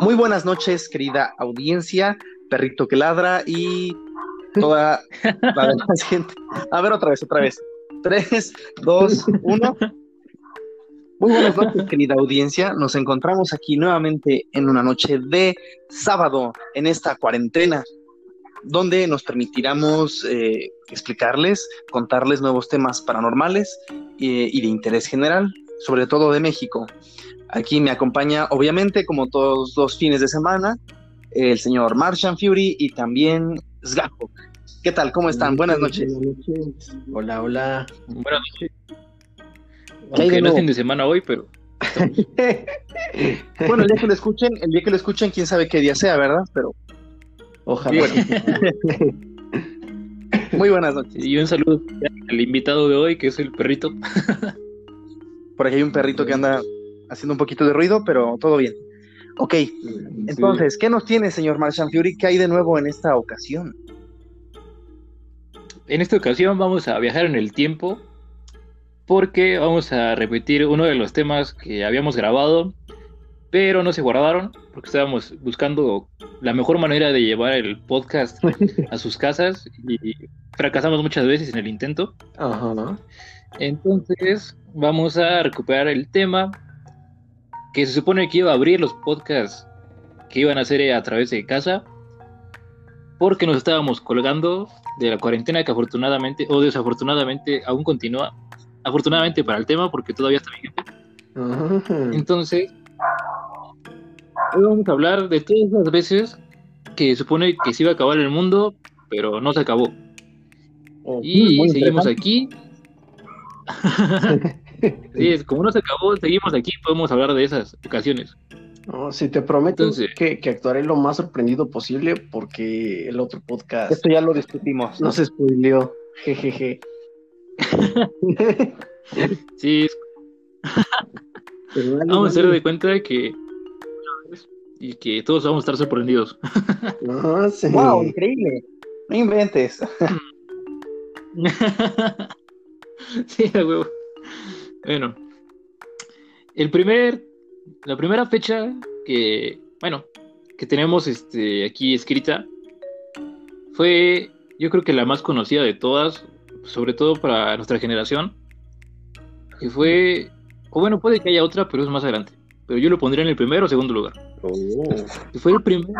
Muy buenas noches, querida audiencia, perrito que ladra y toda la demás gente. A ver, otra vez, otra vez. Tres, dos, uno. Muy buenas noches, querida audiencia. Nos encontramos aquí nuevamente en una noche de sábado en esta cuarentena, donde nos permitiremos eh, explicarles, contarles nuevos temas paranormales eh, y de interés general, sobre todo de México. Aquí me acompaña, obviamente, como todos los fines de semana, el señor Martian Fury y también Sgajo. ¿Qué tal? ¿Cómo están? Buenas noches. Hola, hola. Buenas noches. Aunque no es fin de semana hoy, pero. bueno, el día que lo escuchen, el día que lo escuchen, quién sabe qué día sea, ¿verdad? Pero. Ojalá. Muy buenas noches. Y un saludo al invitado de hoy, que es el perrito. Por aquí hay un perrito que anda haciendo un poquito de ruido, pero todo bien. Ok, entonces, ¿qué nos tiene, señor Martian Fury? ¿Qué hay de nuevo en esta ocasión? En esta ocasión vamos a viajar en el tiempo porque vamos a repetir uno de los temas que habíamos grabado, pero no se guardaron porque estábamos buscando la mejor manera de llevar el podcast a sus casas y fracasamos muchas veces en el intento. Ajá. Entonces vamos a recuperar el tema que se supone que iba a abrir los podcasts que iban a hacer a través de casa, porque nos estábamos colgando de la cuarentena que afortunadamente o desafortunadamente aún continúa. Afortunadamente para el tema, porque todavía está vigente. Entonces, hoy vamos a hablar de todas las veces que se supone que se iba a acabar el mundo, pero no se acabó. Oh, y seguimos aquí. Sí, como no se acabó, seguimos aquí, podemos hablar de esas ocasiones. No, si te prometo que, que, actuaré lo más sorprendido posible porque el otro podcast. Esto ya lo discutimos. No se spoileó. Jejeje. sí. vamos a hacer de cuenta de que. Y que todos vamos a estar sorprendidos. No, sí. ¡Wow! Increíble. No inventes. sí, a huevo. Bueno, el primer, la primera fecha que, bueno, que tenemos este, aquí escrita fue, yo creo que la más conocida de todas, sobre todo para nuestra generación, que fue, o bueno, puede que haya otra, pero es más adelante. Pero yo lo pondría en el primero o segundo lugar. Oh. Fue el primero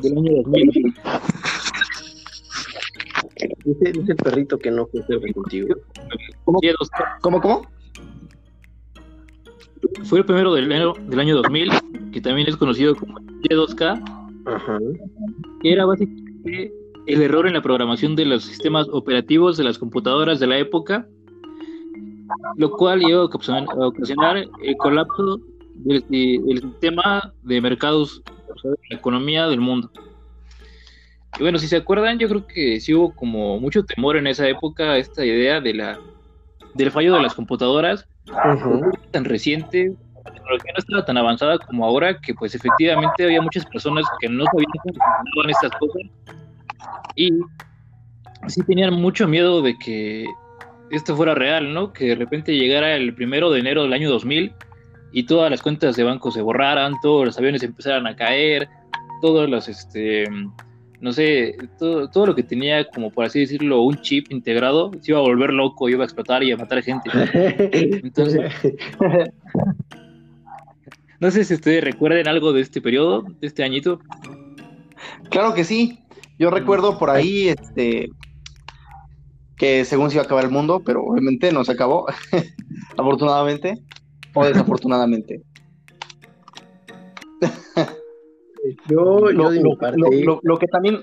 del año 2000. Dice, dice el perrito que no fue contigo. ¿Cómo? ¿Cómo? ¿Cómo? Fue el primero del año, del año 2000, que también es conocido como Y2K, Ajá. que era básicamente el error en la programación de los sistemas operativos de las computadoras de la época, lo cual iba a ocasionar el colapso del, del sistema de mercados, o sea, de la economía del mundo. Y bueno, si se acuerdan, yo creo que sí hubo como mucho temor en esa época esta idea de la del fallo de las computadoras tan reciente, la tecnología no estaba tan avanzada como ahora, que pues efectivamente había muchas personas que no sabían cómo funcionaban estas cosas y sí tenían mucho miedo de que esto fuera real, ¿no? Que de repente llegara el primero de enero del año 2000 y todas las cuentas de banco se borraran, todos los aviones empezaran a caer, todos los, este, no sé, todo, todo, lo que tenía, como por así decirlo, un chip integrado, se iba a volver loco, iba a explotar y a matar gente. Entonces, no sé si ustedes recuerden algo de este periodo, de este añito. Claro que sí. Yo recuerdo por ahí, este, que según se iba a acabar el mundo, pero obviamente no se acabó, afortunadamente o desafortunadamente. Yo, lo, que también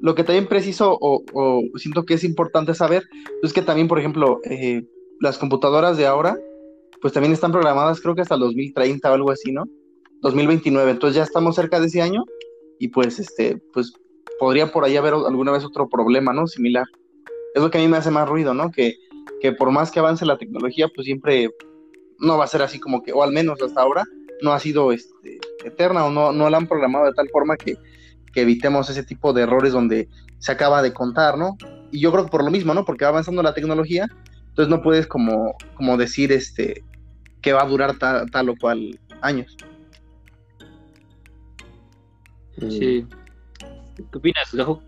lo que también preciso o, o, siento que es importante saber es que también, por ejemplo, eh, las computadoras de ahora, pues también están programadas creo que hasta el 2030 o algo así, ¿no? 2029, entonces ya estamos cerca de ese año y pues este, pues podría por ahí haber alguna vez otro problema, ¿no? Similar. Es lo que a mí me hace más ruido, ¿no? Que, que por más que avance la tecnología, pues siempre no va a ser así como que, o al menos hasta ahora, no ha sido este, eterna o no, no la han programado de tal forma que, que, evitemos ese tipo de errores donde se acaba de contar, ¿no? Y yo creo que por lo mismo, ¿no? Porque va avanzando la tecnología, entonces no puedes como, como decir este que va a durar ta, tal o cual años. Sí. ¿Qué opinas, Gajo?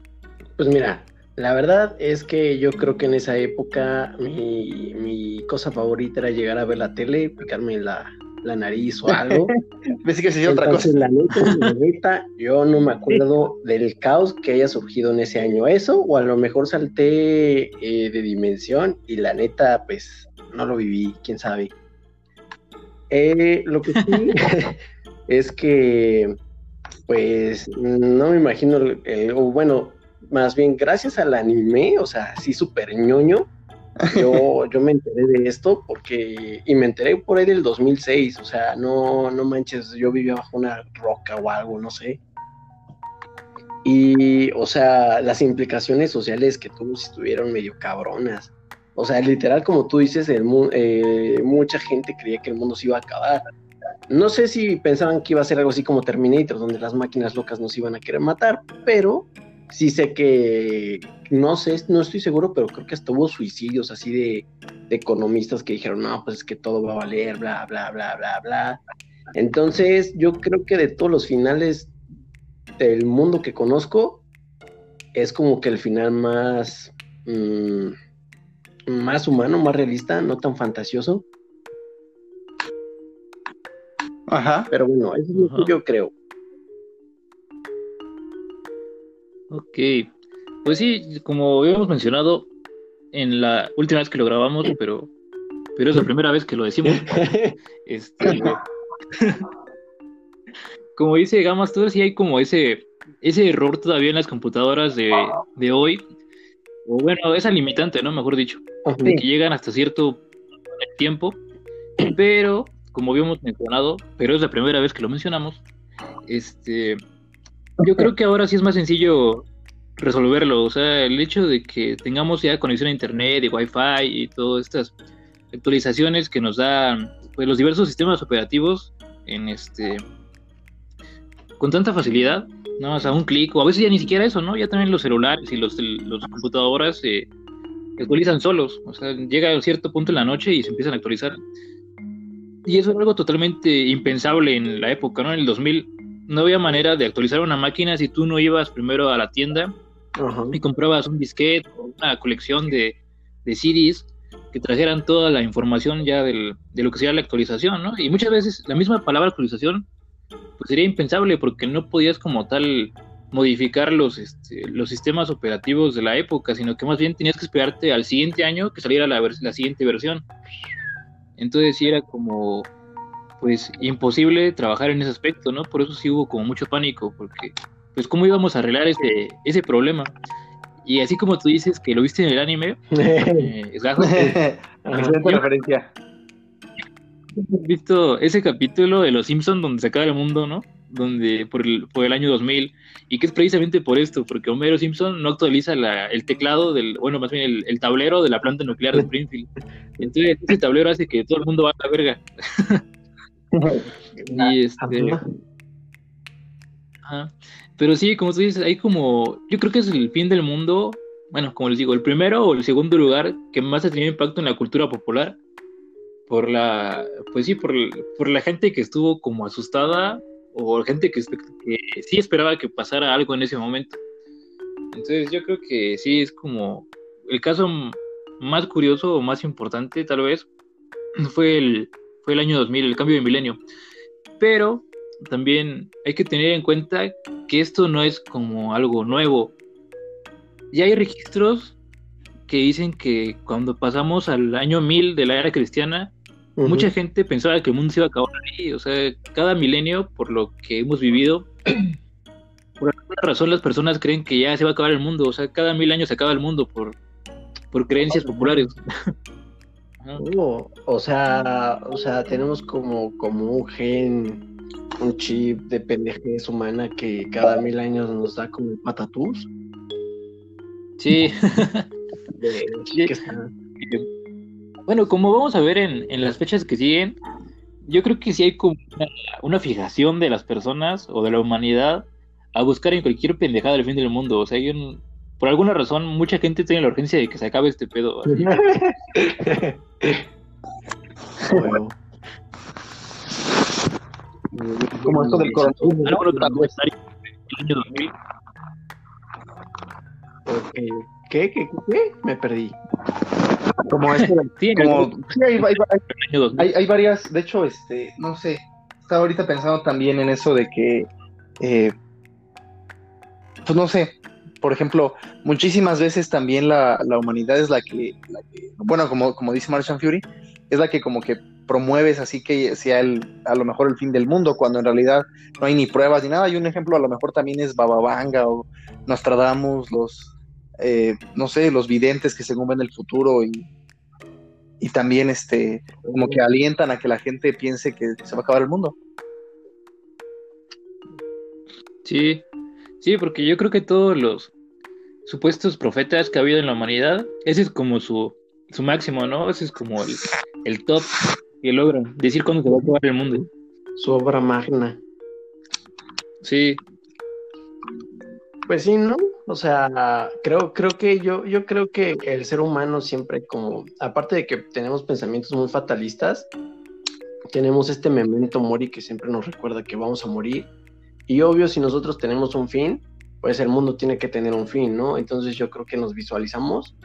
Pues mira, la verdad es que yo creo que en esa época mi, mi cosa favorita era llegar a ver la tele, picarme la, la nariz o algo. Pensé que sería otra cosa. La neta, la neta, yo no me acuerdo del caos que haya surgido en ese año. Eso, o a lo mejor salté eh, de dimensión y la neta, pues no lo viví, quién sabe. Eh, lo que sí es que, pues, no me imagino, el, o bueno, más bien gracias al anime, o sea, sí súper ñoño, yo, yo me enteré de esto porque, y me enteré por ahí del 2006, o sea, no, no manches, yo vivía bajo una roca o algo, no sé. Y, o sea, las implicaciones sociales que tuvo estuvieron medio cabronas. O sea, literal, como tú dices, el, eh, mucha gente creía que el mundo se iba a acabar. No sé si pensaban que iba a ser algo así como Terminator, donde las máquinas locas nos iban a querer matar, pero sí sé que, no sé, no estoy seguro, pero creo que hasta hubo suicidios así de, economistas que dijeron, no, pues es que todo va a valer, bla, bla, bla, bla, bla. Entonces, yo creo que de todos los finales del mundo que conozco, es como que el final más, mm, más humano, más realista, no tan fantasioso. Ajá. Pero bueno, eso es lo que yo creo. Ok, pues sí, como habíamos mencionado en la última vez que lo grabamos, pero, pero es la primera vez que lo decimos. este, como dice Gamas Tour, sí hay como ese, ese error todavía en las computadoras de, de hoy, o bueno, esa limitante, ¿no? Mejor dicho, de que llegan hasta cierto tiempo, pero como habíamos mencionado, pero es la primera vez que lo mencionamos, este yo creo que ahora sí es más sencillo resolverlo. O sea, el hecho de que tengamos ya conexión a internet y wifi y todas estas actualizaciones que nos dan pues, los diversos sistemas operativos en este con tanta facilidad, nada más a un clic, o a veces ya ni siquiera eso, ¿no? Ya también los celulares y los, los computadoras se actualizan solos, o sea, llega a cierto punto en la noche y se empiezan a actualizar. Y eso es algo totalmente impensable en la época, ¿no? En el 2000 no había manera de actualizar una máquina si tú no ibas primero a la tienda y comprabas un disquete o una colección de, de CDs que trajeran toda la información ya del, de lo que sería la actualización, ¿no? Y muchas veces la misma palabra actualización pues sería impensable porque no podías como tal modificar los, este, los sistemas operativos de la época, sino que más bien tenías que esperarte al siguiente año que saliera la, la siguiente versión. Entonces sí era como pues imposible trabajar en ese aspecto, ¿no? Por eso sí hubo como mucho pánico, porque pues cómo íbamos a arreglar ese, ese problema. Y así como tú dices que lo viste en el anime, eh, Excelente referencia. ¿Has visto ese capítulo de Los Simpsons donde se acaba el mundo, ¿no? Donde por el, por el año 2000 y que es precisamente por esto, porque Homero Simpson no actualiza la, el teclado del, bueno, más bien el, el, tablero de la planta nuclear de Springfield. Entonces ese tablero hace que todo el mundo va a la verga. y este. Pero sí, como tú dices, hay como. Yo creo que es el fin del mundo. Bueno, como les digo, el primero o el segundo lugar que más ha tenido impacto en la cultura popular. Por la. Pues sí, por, por la gente que estuvo como asustada. O gente que, que sí esperaba que pasara algo en ese momento. Entonces, yo creo que sí es como. El caso más curioso o más importante, tal vez, fue el, fue el año 2000, el cambio de milenio. Pero también hay que tener en cuenta que esto no es como algo nuevo. Ya hay registros que dicen que cuando pasamos al año 1000 de la era cristiana, mucha gente pensaba que el mundo se iba a acabar ahí. O sea, cada milenio, por lo que hemos vivido, por alguna razón las personas creen que ya se va a acabar el mundo. O sea, cada mil años se acaba el mundo por, por creencias populares. Oh, o sea, o sea, tenemos como, como un gen, un chip de pendejez humana que cada mil años nos da como patatús. Sí. Bueno, como vamos a ver en, en, las fechas que siguen, yo creo que sí hay como una, fijación de las personas o de la humanidad a buscar en cualquier pendejada el fin del mundo. O sea, hay un, por alguna razón, mucha gente tiene la urgencia de que se acabe este pedo. Como esto del coronavirus. el año 2000. Ok. ¿Qué? ¿Qué? ¿Qué? Me perdí. Como este, Sí, en como, el, sí, hay, hay- hay- el año 2000. hay- hay varias, de hecho, este, no sé, estaba ahorita pensando también en eso de que, eh, pues no sé, por ejemplo, muchísimas veces también la, la humanidad es la que, bueno, como, como dice Martian Fury, es la que como que promueves así que sea el, a lo mejor el fin del mundo, cuando en realidad no hay ni pruebas ni nada. Y un ejemplo a lo mejor también es Bababanga o Nostradamus, los, eh, no sé, los videntes que según ven el futuro y, y también este, como que alientan a que la gente piense que se va a acabar el mundo. Sí, sí, porque yo creo que todos los supuestos profetas que ha habido en la humanidad, ese es como su, su máximo, ¿no? Ese es como el, el top que logran decir cuándo se va a acabar el mundo. Su obra magna. Sí, Pues sí, ¿no? O sea, creo, creo que yo, yo creo que el ser humano siempre como, aparte de que tenemos pensamientos muy fatalistas, tenemos este memento mori que siempre nos recuerda que vamos a morir. Y obvio, si nosotros tenemos un fin, pues el mundo tiene que tener un fin, ¿no? Entonces yo creo que nos visualizamos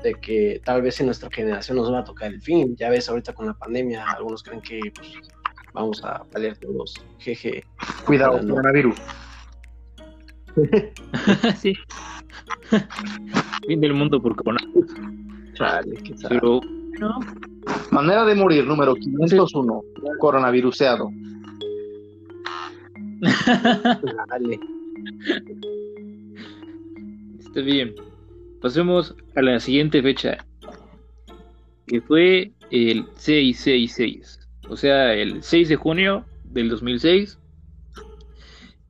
de que tal vez en nuestra generación nos va a tocar el fin. Ya ves, ahorita con la pandemia, algunos creen que pues, vamos a valer todos. Jeje. Cuidado, no. coronavirus. sí. fin del mundo por corona. Chale, qué. Pero, no, Manera de morir número 501, coronaviruseado. Dale. Está bien. Pasemos a la siguiente fecha, que fue el 666, o sea, el 6 de junio del 2006,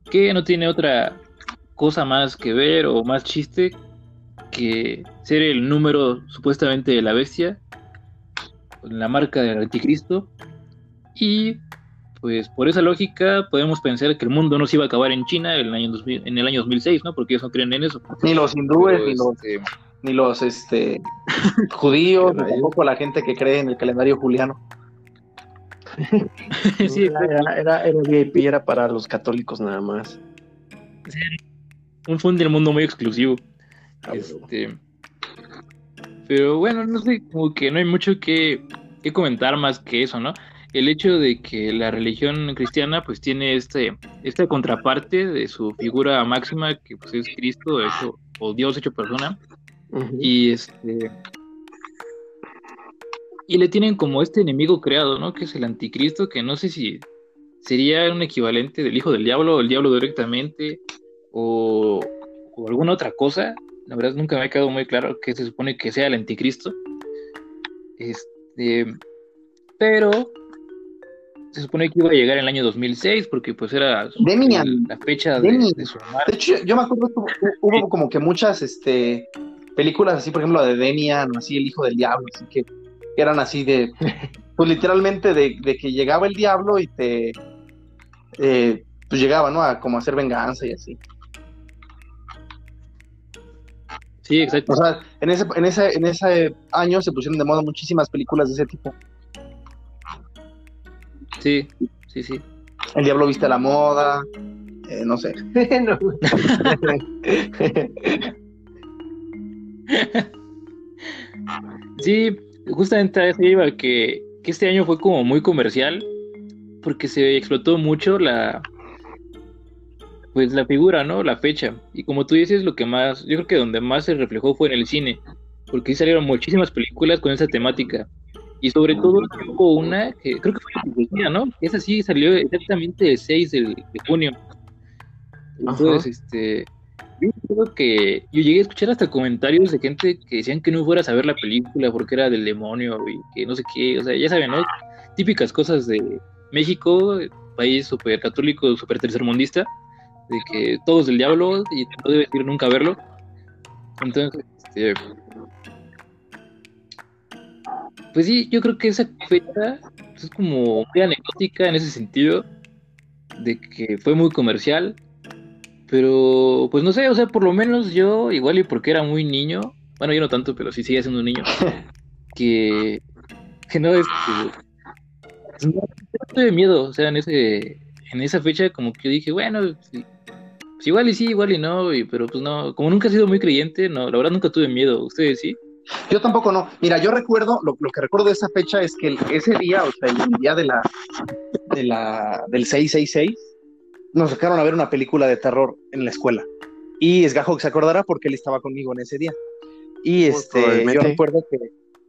que no tiene otra cosa más que ver o más chiste que ser el número supuestamente de la bestia, la marca del anticristo, y pues por esa lógica podemos pensar que el mundo no se iba a acabar en China en el año, 2000 en el año 2006, ¿no? Porque ellos no creen en eso. Ni los hindúes, ni los, este, ni los este, judíos, ni tampoco la gente que cree en el calendario juliano. sí, era, era, era, era VIP, era para los católicos nada más. un fin del mundo muy exclusivo. Ah. Este, pero bueno, no sé, como que no hay mucho que, que comentar más que eso, ¿no? El hecho de que la religión cristiana pues tiene este, esta contraparte de su figura máxima que pues es Cristo hecho, o Dios hecho persona y este y le tienen como este enemigo creado, ¿no? Que es el anticristo, que no sé si sería un equivalente del hijo del diablo o el diablo directamente o, o alguna otra cosa. La verdad nunca me ha quedado muy claro que se supone que sea el anticristo. Este, pero se supone que iba a llegar en el año 2006 porque pues era su- Demian. el- la fecha de, Demian. de su muerte. De hecho, yo me acuerdo que hubo, como que muchas este, películas así, por ejemplo, la de Demian, así, el hijo del diablo, así que que eran así de, pues literalmente de, de que llegaba el diablo y te, eh, pues llegaba, ¿no? A como hacer venganza y así. Sí, exacto. O sea, en ese, en ese, en ese año se pusieron de moda muchísimas películas de ese tipo. Sí, sí, sí. El diablo viste a la moda, eh, no sé. No. Sí, justamente a eso iba, que, que este año fue como muy comercial, porque se explotó mucho la pues la figura, ¿no? La fecha. Y como tú dices, lo que más, yo creo que donde más se reflejó fue en el cine, porque salieron muchísimas películas con esa temática. Y sobre todo hubo una que creo que fue la ¿no? Esa sí salió exactamente el 6 de, de junio. Entonces, este, yo creo que yo llegué a escuchar hasta comentarios de gente que decían que no fueras a ver la película porque era del demonio y que no sé qué, o sea, ya saben, ¿no? Típicas cosas de México, país súper católico, súper tercermundista, de que todo es del diablo y no debes ir nunca a verlo. Entonces, este, pues sí, yo creo que esa fecha es como muy anecdótica en ese sentido, de que fue muy comercial, pero pues no sé, o sea, por lo menos yo, igual y porque era muy niño, bueno, yo no tanto, pero sí sigue siendo un niño, que, que no, este, pues, no, tuve miedo, o sea, en ese, en esa fecha como que yo dije, bueno, pues igual y sí, igual y no, pero pues no, como nunca he sido muy creyente, no, la verdad nunca tuve miedo. ¿Ustedes sí? Yo tampoco no. Mira, yo recuerdo, lo, que recuerdo de esa fecha es que ese día, o sea, el día de la, de la, del 666, nos sacaron a ver una película de terror en la escuela. Y Esgajo se acordará porque él estaba conmigo en ese día. Y este, yo recuerdo que,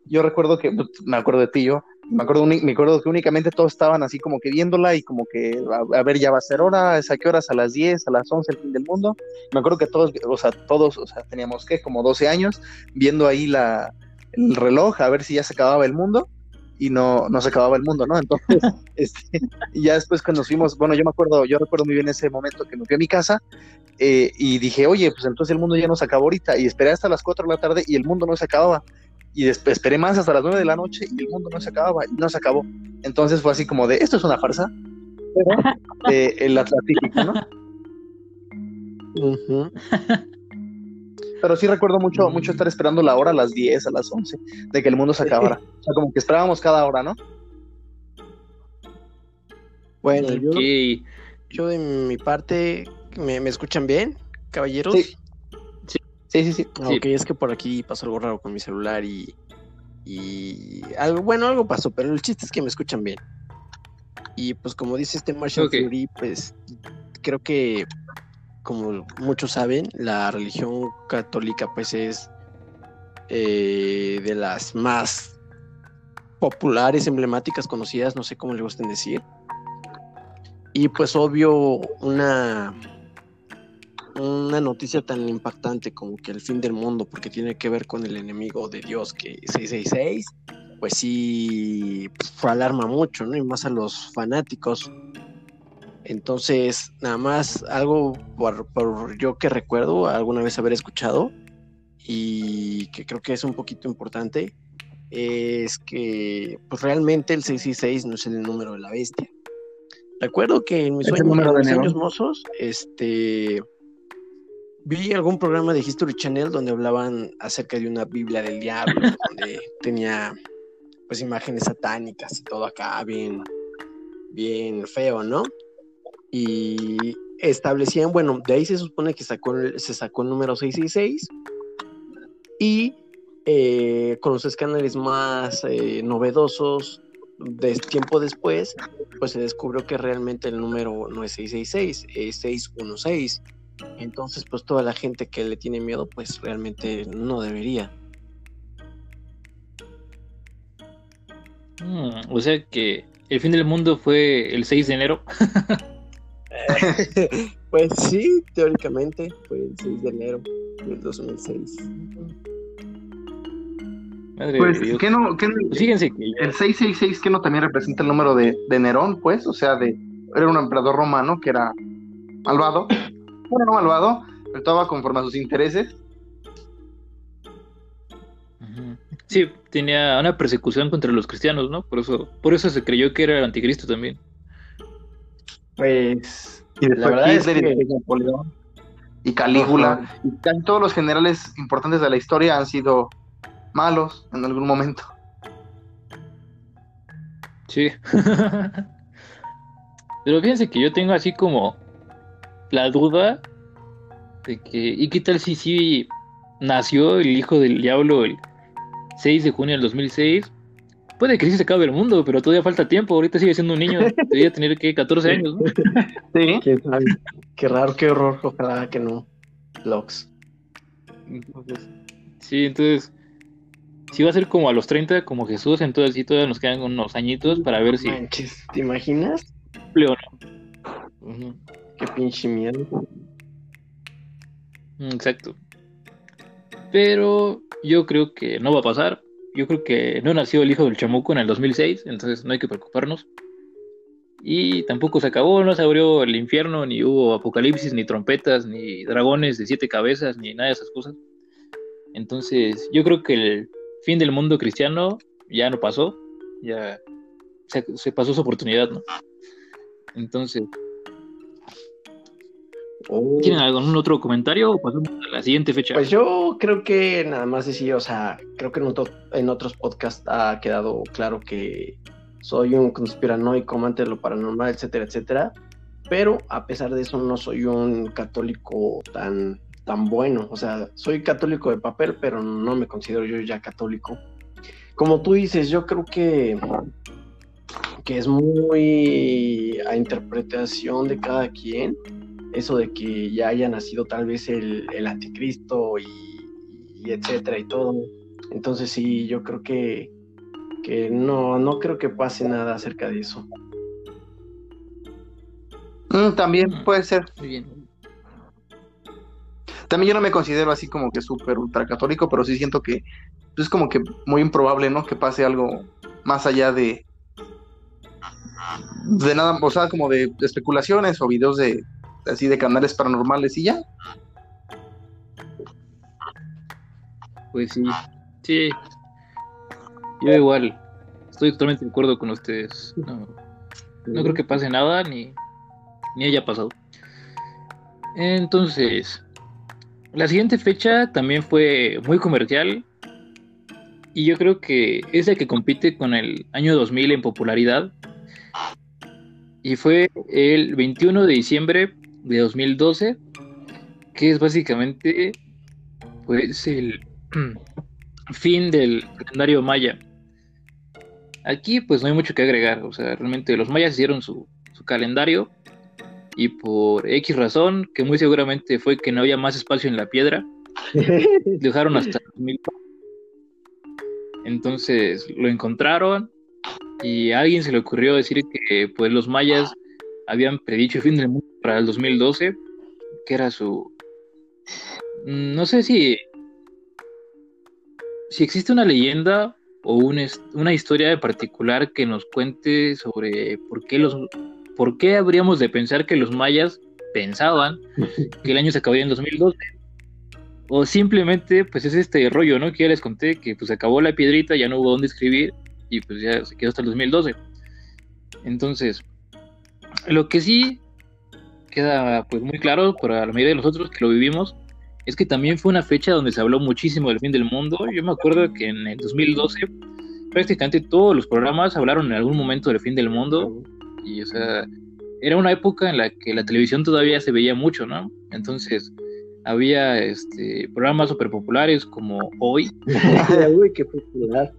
yo recuerdo que, me acuerdo de ti, yo, me acuerdo, me acuerdo que únicamente todos estaban así como que viéndola y como que, a, ver, ya va a ser hora, ¿a qué horas? A las 10, a las 11, el fin del mundo. Me acuerdo que todos, o sea, todos, o sea, teníamos que como 12 años viendo ahí la, el reloj a ver si ya se acababa el mundo y no, no se acababa el mundo, ¿no? Entonces, este, ya después cuando nos fuimos, bueno, yo me acuerdo, yo recuerdo muy bien ese momento que me fui a mi casa eh, y dije, oye, pues entonces el mundo ya no se acabó ahorita y esperé hasta las 4 de la tarde y el mundo no se acababa. Y después esperé más hasta las 9 de la noche y el mundo no se acababa y no se acabó. Entonces fue así como de, esto es una farsa, pero eh, el Atlántico, ¿no? Pero sí recuerdo mucho, mucho estar esperando la hora a las 10, a las 11, de que el mundo se acabara. O sea, como que esperábamos cada hora, ¿no? Bueno, yo, yo de mi parte, ¿me, escuchan bien, caballeros? Sí. Sí, sí, sí. Ok, es que por aquí pasó algo raro con mi celular y. Y. Algo, bueno, algo pasó, pero el chiste es que me escuchan bien. Y pues, como dice este Marshall Fury, pues creo que como muchos saben, la religión católica pues es eh, de las más populares, emblemáticas, conocidas, no sé cómo le gusten decir. Y pues obvio una, una noticia tan impactante como que el fin del mundo, porque tiene que ver con el enemigo de Dios que 666, pues sí pues, alarma mucho, ¿no? Y más a los fanáticos entonces, nada más algo por, yo que recuerdo alguna vez haber escuchado y que creo que es un poquito importante, es que pues realmente el 666 no es el número de la bestia. Recuerdo que en mis sueños, mozos, este, vi algún programa de History Channel donde hablaban acerca de una Biblia del diablo, donde tenía pues imágenes satánicas y todo acá bien, bien feo, ¿no? y establecían, bueno, de ahí se supone que sacó, se sacó el número 666 y eh, con los escáneres más eh, novedosos de tiempo después, pues se descubrió que realmente el número no es 666, es 616. Entonces, pues toda la gente que le tiene miedo, pues realmente no debería. Mm, o sea que el fin del mundo fue el 6 de enero. pues sí, teóricamente fue el 6 de enero del 2006. Madre pues, ¿qué no, qué, pues fíjense que el 666 que no también representa el número de, de, Nerón, pues, o sea, de era un emperador romano que era malvado, bueno, no malvado, pero estaba conforme a sus intereses. Sí, tenía una persecución contra los cristianos, ¿no? Por eso, por eso se creyó que era el anticristo también. Pues y la verdad es que Napoleón y Calígula y casi todos los generales importantes de la historia han sido malos en algún momento. Sí. Pero fíjense que yo tengo así como la duda de que, ¿y qué tal si sí nació el hijo del diablo el 6 de junio del 2006? Puede que sí se acabe el mundo, pero todavía falta tiempo. Ahorita sigue siendo un niño. Debería tener que 14 años, ¿no? Sí. Qué, raro, qué horror. Ojalá que no. Locks. Sí, entonces. Si va a ser como a los 30, como Jesús, entonces sí todavía nos quedan unos añitos para ver si. ¿te imaginas? Qué pinche miedo. Mm, exacto. Pero yo creo que no va a pasar yo creo que no nació el hijo del chamuco en el 2006, entonces no hay que preocuparnos. Y tampoco se acabó, no se abrió el infierno, ni hubo apocalipsis, ni trompetas, ni dragones de siete cabezas, ni nada de esas cosas. Entonces, yo creo que el fin del mundo cristiano ya no pasó, ya se, pasó su oportunidad, ¿no? Entonces, Oh. ¿Tienen algún otro comentario o pasamos a la siguiente fecha? Pues yo creo que nada más decir, o sea, creo que en, otros podcasts ha quedado claro que soy un conspiranoico amante de lo paranormal, etcétera, etcétera. pero a pesar de eso no soy un católico tan, tan bueno. O sea, soy católico de papel, pero no me considero yo ya católico. Como tú dices, yo creo que, que es muy a interpretación de cada quien eso de que ya haya nacido tal vez el, anticristo y, etcétera y todo. Entonces sí, yo creo que, que no, no creo que pase nada acerca de eso. Mm, también mm, puede ser. También yo no me considero así como que súper ultracatólico, pero sí siento que es como que muy improbable, ¿no? Que pase algo más allá de de nada, o sea, como de especulaciones o videos de así de canales paranormales y ya. Pues sí, sí. Yo igual, estoy totalmente de acuerdo con ustedes. No, no creo que pase nada ni, ni haya pasado. Entonces, la siguiente fecha también fue muy comercial y yo creo que es la que compite con el año 2000 en popularidad. Y fue el 21 de diciembre de 2012, que es básicamente pues el fin del calendario maya. Aquí pues no hay mucho que agregar, o sea, realmente los mayas hicieron su, su calendario y por X razón, que muy seguramente fue que no había más espacio en la piedra, dejaron hasta 2000. Entonces lo encontraron y a alguien se le ocurrió decir que pues los mayas habían predicho el fin del mundo para el 2012, que era su... Mm, no sé si... Si existe una leyenda o una historia particular que nos cuente sobre por qué los... ¿Por qué habríamos de pensar que los mayas pensaban que el año se acabaría en 2012? O simplemente, pues es este rollo, ¿no? Que ya les conté, que pues acabó la piedrita, ya no hubo dónde escribir y pues ya se quedó hasta el 2012. Entonces, lo que sí queda pues muy claro para la mayoría de nosotros que lo vivimos es que también fue una fecha donde se habló muchísimo del fin del mundo. Yo me acuerdo que en el 2012 prácticamente todos los programas hablaron en algún momento del fin del mundo y o sea, era una época en la que la televisión todavía se veía mucho, ¿no? Entonces, había este programas súper populares como Hoy. Uy, qué popular.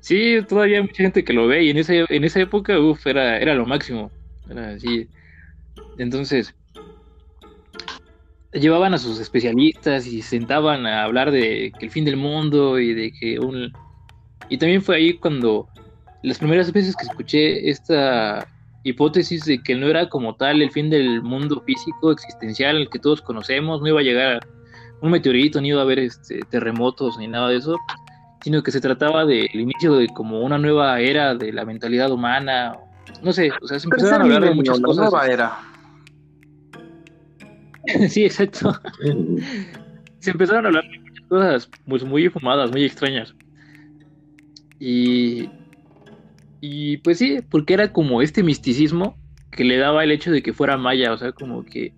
Sí, todavía hay mucha gente que lo ve y en, ese, en esa época, uff, era, era lo máximo. Era. Entonces, llevaban a sus especialistas y se sentaban a hablar de que el fin del mundo y de que un... Y también fue ahí cuando las primeras veces que escuché esta hipótesis de que no era como tal el fin del mundo físico existencial el que todos conocemos, no iba a llegar un meteorito, ni iba a haber este, terremotos ni nada de eso, sino que se trataba del inicio de como una nueva era de la mentalidad humana. No sé, o sea, se empezaron a hablar de muchas cosas. Nueva era. sí, exacto. se empezaron a hablar de muchas cosas pues, muy fumadas, muy extrañas. Y, y pues sí, porque era como este misticismo que le daba el hecho de que fuera maya, o sea, como que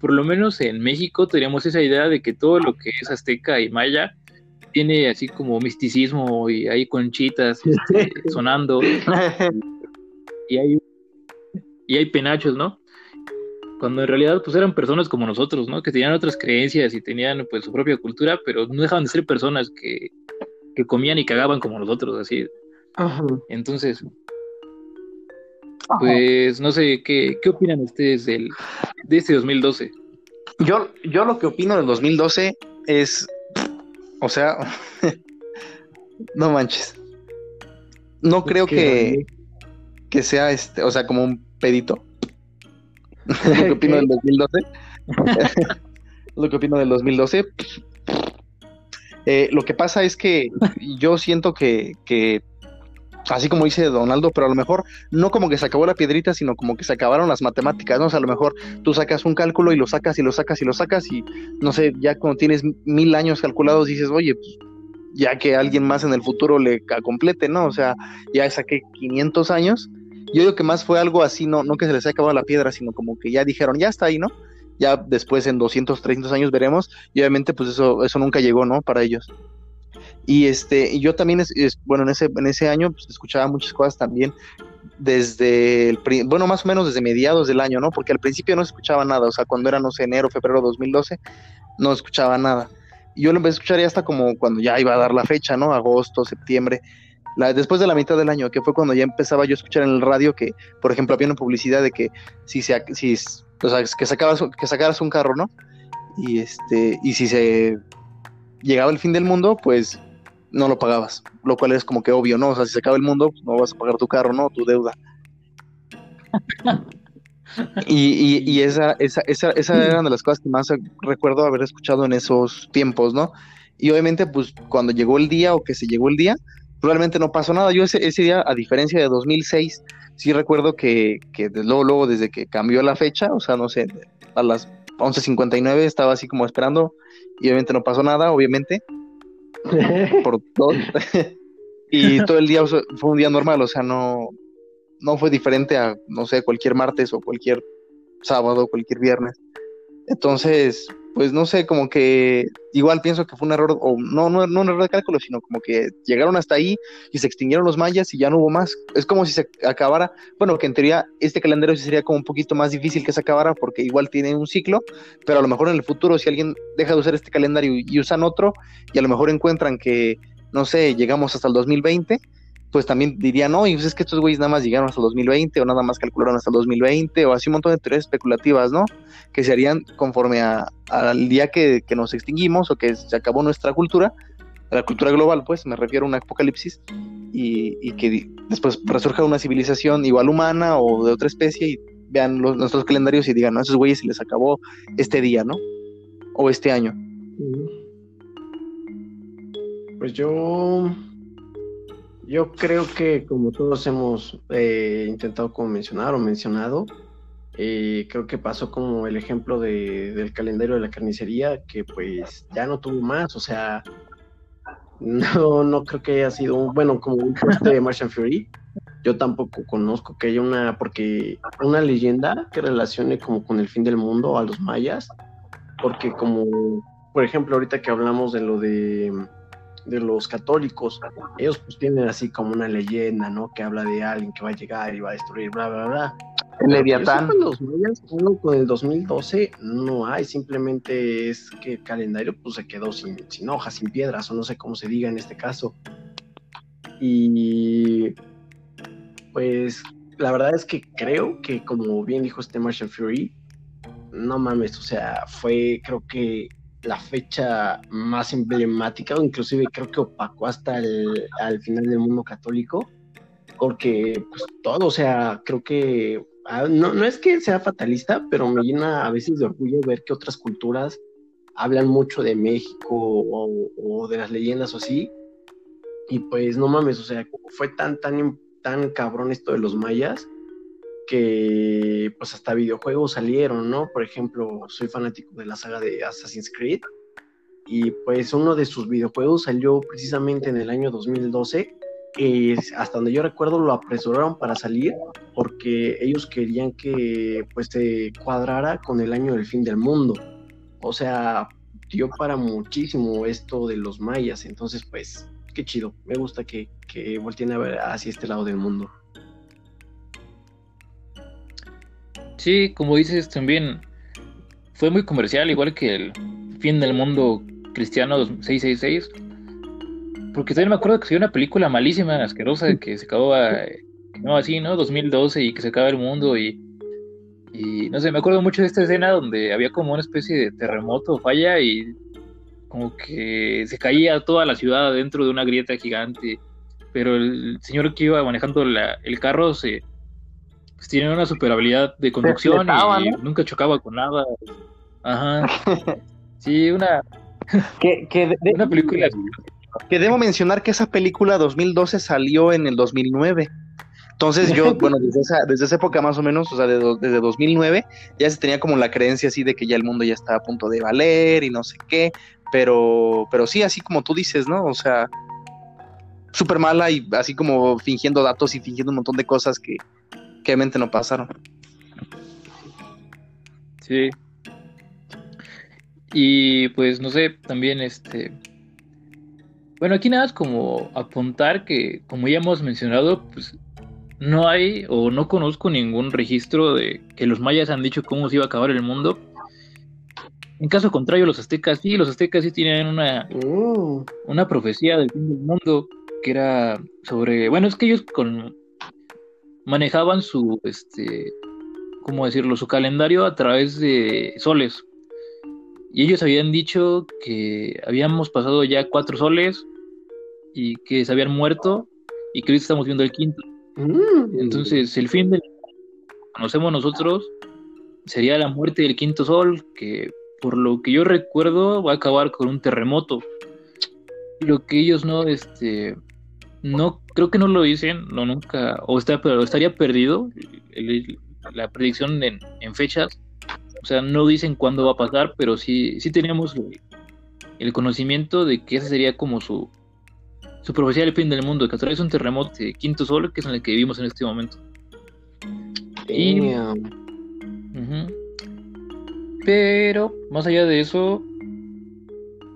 por lo menos en México teníamos esa idea de que todo lo que es azteca y maya tiene así como misticismo y hay conchitas este, sonando y hay y hay penachos, ¿no? Cuando en realidad pues eran personas como nosotros, ¿no? Que tenían otras creencias y tenían pues su propia cultura, pero no dejaban de ser personas que, que comían y cagaban como nosotros, así. Entonces, pues no sé, ¿qué, ¿qué opinan ustedes del, de este 2012? Yo, yo lo que opino del 2012 es o sea, no manches. No creo que, que sea este, o sea, como un pedito. lo que opino del 2012. lo que opino del 2012. Eh, lo que pasa es que yo siento que, que, así como dice Donaldo, pero a lo mejor no como que se acabó la piedrita, sino como que se acabaron las matemáticas, ¿no? O sea, a lo mejor tú sacas un cálculo y lo sacas y lo sacas y lo sacas y no sé, ya cuando tienes mil años calculados dices, oye, pues ya que alguien más en el futuro le complete, ¿no? O sea, ya saqué 500 años. Yo digo que más fue algo así, no, no que se les haya acabado la piedra, sino como que ya dijeron, ya está ahí, ¿no? Ya después en 200, 300 años veremos y obviamente pues eso, eso nunca llegó, ¿no? Para ellos. Y este, y yo también, es, bueno, en ese, en ese año pues, escuchaba muchas cosas también desde el, bueno, más o menos desde mediados del año, ¿no? Porque al principio no escuchaba nada, o sea, cuando era, no sé, enero, febrero de 2012, no escuchaba nada. Y yo lo empecé a escuchar ya hasta como cuando ya iba a dar la fecha, ¿no? Agosto, septiembre. Después de la mitad del año, que fue cuando ya empezaba yo a escuchar en el radio que, por ejemplo, había una publicidad de que si se, si, o sea, que sacabas, que sacaras un carro, ¿no? Y este, y si se llegaba el fin del mundo, pues no lo pagabas, lo cual es como que obvio, ¿no? O sea, si se acaba el mundo, pues, no vas a pagar tu carro, ¿no? Tu deuda. y, y, y esa, esa, esa, esa eran de las cosas que más recuerdo haber escuchado en esos tiempos, ¿no? Y obviamente, pues cuando llegó el día o que se llegó el día, probablemente no pasó nada. Yo ese, ese día, a diferencia de 2006, sí recuerdo que, que luego, luego, desde que cambió la fecha, o sea, no sé, a las 11.59 estaba así como esperando y obviamente no pasó nada, obviamente. por todo. y todo el día fue un día normal, o sea, no, no fue diferente a, no sé, cualquier martes o cualquier sábado, cualquier viernes. Entonces, pues no sé, como que igual pienso que fue un error, o no, no, no un error de cálculo, sino como que llegaron hasta ahí y se extinguieron los mayas y ya no hubo más. Es como si se acabara, bueno, que en teoría este calendario sería como un poquito más difícil que se acabara porque igual tiene un ciclo, pero a lo mejor en el futuro si alguien deja de usar este calendario y usan otro y a lo mejor encuentran que, no sé, llegamos hasta el 2020 pues también diría, no, y pues es que estos güeyes nada más llegaron hasta el 2020 o nada más calcularon hasta el 2020 o así un montón de teorías especulativas, ¿no? Que se harían conforme al día que, nos extinguimos o que se acabó nuestra cultura, la cultura global, pues me refiero a un apocalipsis y, que después resurja una civilización igual humana o de otra especie y vean nuestros calendarios y digan, no, a esos güeyes se les acabó este día, ¿no? O este año. Pues yo yo creo que como todos hemos eh, intentado como mencionar o mencionado, eh, creo que pasó como el ejemplo de, del calendario de la carnicería, que pues ya no tuvo más, o sea, no, no creo que haya sido, un, bueno, como un fuerte de Martian Fury, yo tampoco conozco que haya una, porque una leyenda que relacione como con el fin del mundo a los mayas, porque como, por ejemplo, ahorita que hablamos de lo de de los católicos, ellos pues tienen así como una leyenda, ¿no? Que habla de alguien que va a llegar y va a destruir, bla, bla, bla. El Leviatán. Los mayas, con el 2012 no hay, simplemente es que el calendario pues se quedó sin, sin hojas, sin piedras, o no sé cómo se diga en este caso. Y pues la verdad es que creo que como bien dijo este Martian Fury, no mames, o sea, fue creo que la fecha más emblemática, o inclusive creo que opacó hasta el al final del mundo católico, porque pues todo, o sea, creo que ah, no, no es que sea fatalista, pero me llena a veces de orgullo ver que otras culturas hablan mucho de México o, o de las leyendas o así, y pues no mames, o sea, fue tan, tan, tan cabrón esto de los mayas, que pues hasta videojuegos salieron, ¿no? Por ejemplo, soy fanático de la saga de Assassin's Creed y pues uno de sus videojuegos salió precisamente en el año 2012 y hasta donde yo recuerdo lo apresuraron para salir porque ellos querían que pues se cuadrara con el año del fin del mundo. O sea, dio para muchísimo esto de los mayas, entonces pues qué chido, me gusta que, que a ver hacia este lado del mundo. Sí, como dices también, fue muy comercial, igual que el fin del mundo cristiano 666. Porque también me acuerdo que se una película malísima, asquerosa, que se acabó no así, ¿no? 2012 y que se acaba el mundo y, y no sé, me acuerdo mucho de esta escena donde había como una especie de terremoto, falla y como que se caía toda la ciudad dentro de una grieta gigante, pero el señor que iba manejando el carro se pues tiene una super habilidad de conducción y nunca chocaba con nada. Ajá. Sí, una, que, que una película. Que debo mencionar que esa película 2012 salió en el 2009. Entonces yo, bueno, desde esa, desde esa época más o menos, o sea, desde 2009, ya se tenía como la creencia así de que ya el mundo ya estaba a punto de valer y no sé qué, pero, pero sí, así como tú dices, ¿no? O sea, súper mala y así como fingiendo datos y fingiendo un montón de cosas que, obviamente no pasaron. Sí. Y pues no sé, también este... Bueno, aquí nada más como apuntar que, como ya hemos mencionado, pues no hay o no conozco ningún registro de que los mayas han dicho cómo se iba a acabar el mundo. En caso contrario, los aztecas sí, los aztecas sí tienen una, Mm, una profecía del fin del mundo que era sobre, bueno, es que ellos con manejaban su, este, ¿cómo decirlo? Su calendario a través de soles. Y ellos habían dicho que habíamos pasado ya cuatro soles y que se habían muerto y que ahorita estamos viendo el quinto. mm. Entonces, el fin del conocemos nosotros sería la muerte del quinto sol, que por lo que yo recuerdo va a acabar con un terremoto. Lo que ellos no, este, no, creo que no lo dicen, no nunca, o está, pero estaría perdido el- la predicción en, en fechas. O sea, no dicen cuándo va a pasar, pero sí, sí tenemos el, el conocimiento de que ese sería como su, su profecía del fin del mundo, que atraviesa un terremoto de quinto sol, que es en el que vivimos en este momento. Y-. Pero más allá de eso,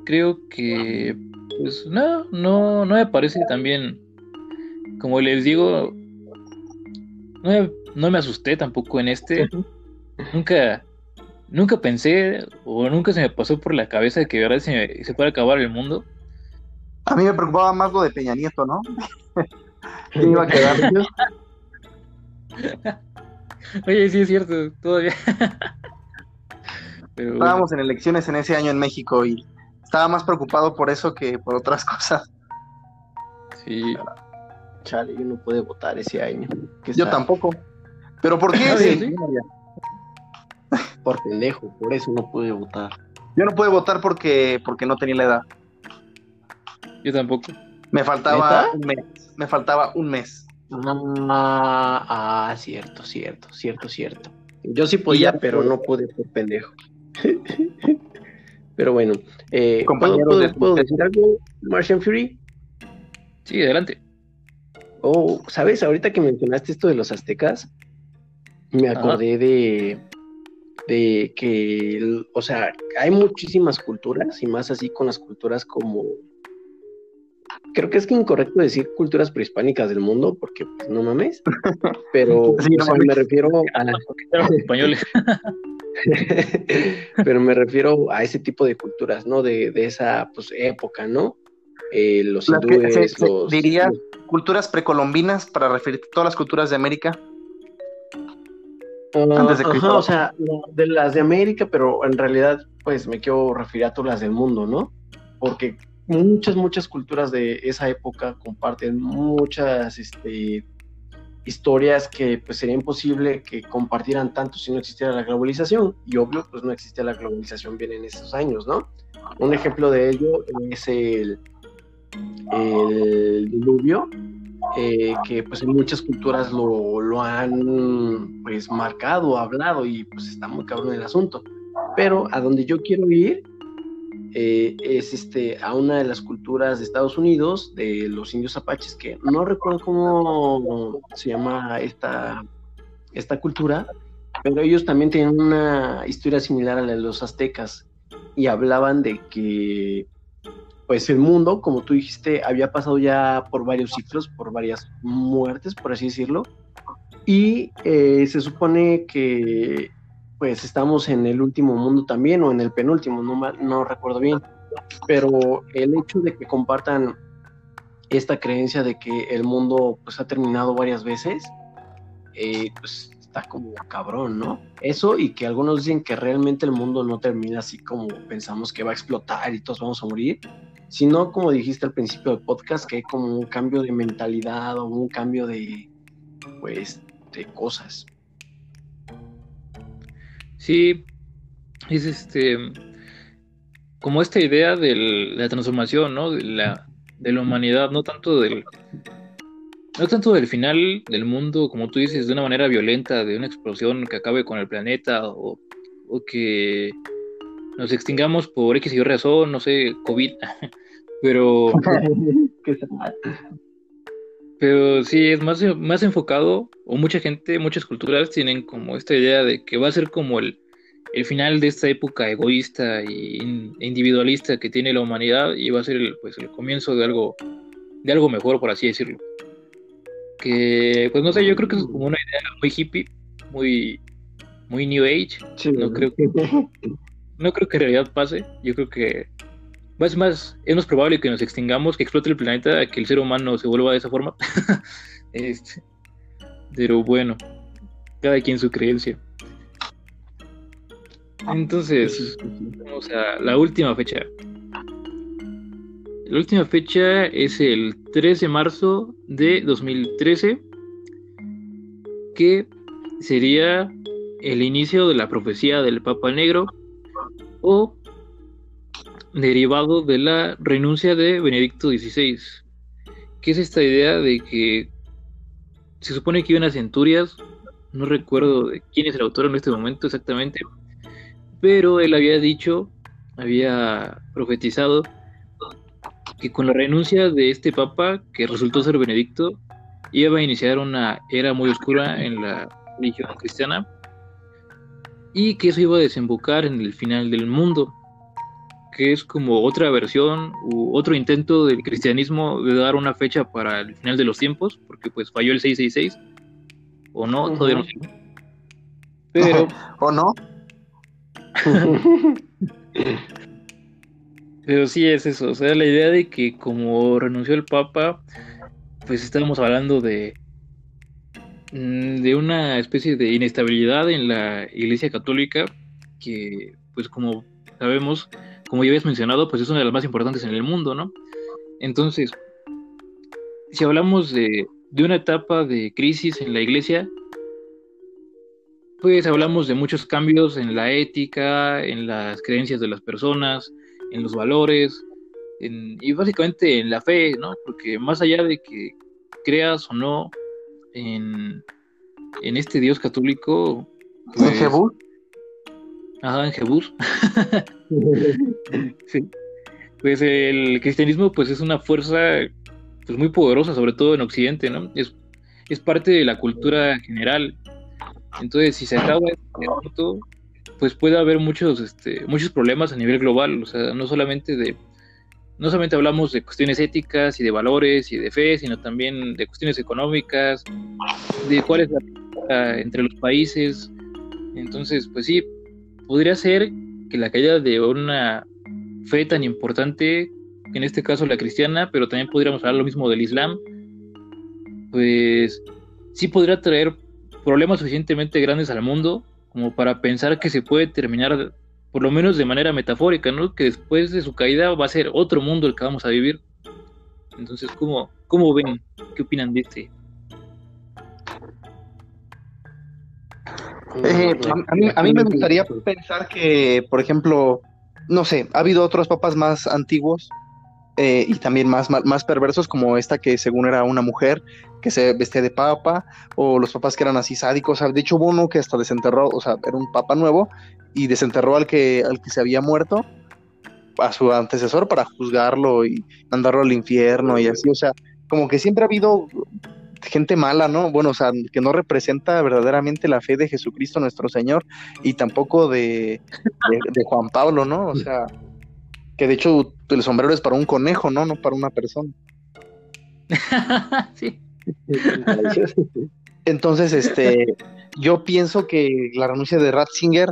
creo que pues no, no, no me parece también, como les digo, no me, no me asusté tampoco en este. Nunca, nunca pensé o nunca se me pasó por la cabeza que de verdad se, me- se puede acabar el mundo. A mí me preocupaba más lo de Peña Nieto, ¿no? ¿Quién iba a quedar? Oye, sí es cierto, todavía. Pero bueno, Estábamos en elecciones en ese año en México y estaba más preocupado por eso que por otras cosas. sí. Chale, yo no pude votar ese año. ¿Qué Yo tampoco. ¿Pero por qué? Oye, Sí. sí. Por pendejo, por eso no pude votar. Yo no pude votar porque, porque no tenía la edad. Yo tampoco. Me faltaba ¿Neta? un mes. Me faltaba un mes. Ah, ah, cierto, cierto, cierto, cierto. Yo sí podía, pero no pude por pendejo. pero bueno, eh, ¿puedo, Compañeros puedo- de- puedo decir algo, Martian Fury? Sí, adelante. Oh, ¿sabes? Ahorita que mencionaste esto de los aztecas, me Ajá. acordé de, de que, el- o sea, hay muchísimas culturas y más así con las culturas como, creo que es que incorrecto decir culturas prehispánicas del mundo, porque pues, no mames, pero Sí, o no sea, mames. me refiero a, Eran los españoles. pero me refiero a ese tipo de culturas, ¿no? De, de esa pues, época, ¿no? Eh, los hindúes, se- se- los... diría- Culturas precolombinas para referirte a todas las culturas de América. Ah, Antes de ajá, o sea, de las de América, pero en realidad, pues me quiero referir a todas las del mundo, ¿no? Porque muchas, muchas culturas de esa época comparten muchas este, historias que pues sería imposible que compartieran tanto si no existiera la globalización. Y obvio, pues no existía la globalización bien en esos años, ¿no? Un ejemplo de ello es el, el diluvio, eh, que pues en muchas culturas lo, lo han pues marcado, hablado y pues está muy cabrón el asunto. Pero a donde yo quiero ir eh, es este, a una de las culturas de Estados Unidos, de los indios apaches, que no recuerdo cómo se llama esta, esta cultura, pero ellos también tienen una historia similar a la de los aztecas y hablaban de que pues el mundo, como tú dijiste, había pasado ya por varios ciclos, por varias muertes, por así decirlo, y eh, se supone que pues estamos en el último mundo también, o en el penúltimo, no, no recuerdo bien, pero el hecho de que compartan esta creencia de que el mundo pues ha terminado varias veces, eh, pues está como cabrón, ¿no? Eso y que algunos dicen que realmente el mundo no termina así como pensamos que va a explotar y todos vamos a morir, sino como dijiste al principio del podcast, que hay como un cambio de mentalidad o un cambio de, pues, de cosas. Sí, es este como esta idea de la transformación, ¿no? De la, de la humanidad, no tanto del no tanto del final del mundo, como tú dices, de una manera violenta, de una explosión que acabe con el planeta o, o que nos extingamos por X y razón, no sé, COVID, pero. Pero sí, es más, más enfocado, o mucha gente, muchas culturas tienen como esta idea de que va a ser como el, el final de esta época egoísta e individualista que tiene la humanidad y va a ser el, pues, el comienzo de algo, de algo mejor, por así decirlo. que, pues no sé, yo creo que es como una idea muy hippie, muy, muy new age. no, creo que, no creo que en realidad pase. Yo creo que es más, es más probable que nos extingamos, que explote el planeta, que el ser humano se vuelva de esa forma. este, pero bueno, cada quien su creencia. Entonces, vamos a la última fecha. La última fecha es el 13 de marzo de 2013, que sería el inicio de la profecía del Papa Negro o derivado de la renuncia de Benedicto XVI, que es esta idea de que se supone que iban a centurias, no recuerdo de quién es el autor en este momento exactamente, pero él había dicho, había profetizado que con la renuncia de este papa, que resultó ser Benedicto, iba a iniciar una era muy oscura en la religión cristiana y que eso iba a desembocar en el final del mundo, que es como otra versión u otro intento del cristianismo de dar una fecha para el final de los tiempos, porque pues falló el 666, o no, todavía no sé. Pero... ¿O no? Pero sí es eso, o sea, la idea de que como renunció el Papa, pues estamos hablando de, mm, de una especie de inestabilidad en la Iglesia Católica, que pues como sabemos, como ya habías mencionado, pues es una de las más importantes en el mundo, ¿no? Entonces, si hablamos de, de una etapa de crisis en la Iglesia, pues hablamos de muchos cambios en la ética, en las creencias de las personas, en los valores y básicamente en la fe, ¿no? Porque más allá de que creas o no en, este Dios católico... ¿En pues? Ajá, en Jebús. sí. Pues el cristianismo pues es una fuerza pues muy poderosa, sobre todo en Occidente, ¿no? Es, es parte de la cultura general. Entonces, si se acaba este punto, pues puede haber muchos, este, muchos problemas a nivel global, o sea, no solamente de, no solamente hablamos de cuestiones éticas y de valores y de fe, sino también de cuestiones económicas, de cuál es la entre los países. Entonces, pues sí, podría ser que la caída de una fe tan importante, en este caso la cristiana, pero también podríamos hablar lo mismo del Islam, pues sí podría traer problemas suficientemente grandes al mundo como para pensar que se puede terminar, por lo menos de manera metafórica, ¿no? Que después de su caída va a ser otro mundo el que vamos a vivir. Entonces, ¿cómo, cómo ven? ¿Qué opinan de este? Eh, a, mí, me gustaría pensar que, por ejemplo, no sé, ha habido otros papas más antiguos eh, y también más, más, perversos, como esta que según era una mujer que se vestía de papa, o los papas que eran así sádicos. de hecho, hubo uno que hasta desenterró, o sea, era un papa nuevo y desenterró al que, al que se había muerto, a su antecesor, para juzgarlo y mandarlo al infierno y así. O sea, como que siempre ha habido gente mala, ¿no? Bueno, o sea, que no representa verdaderamente la fe de Jesucristo nuestro Señor y tampoco de, de Juan Pablo, ¿no? O sea que de hecho el sombrero es para un conejo, ¿no? No para una persona. sí. Entonces, este, yo pienso que la renuncia de Ratzinger,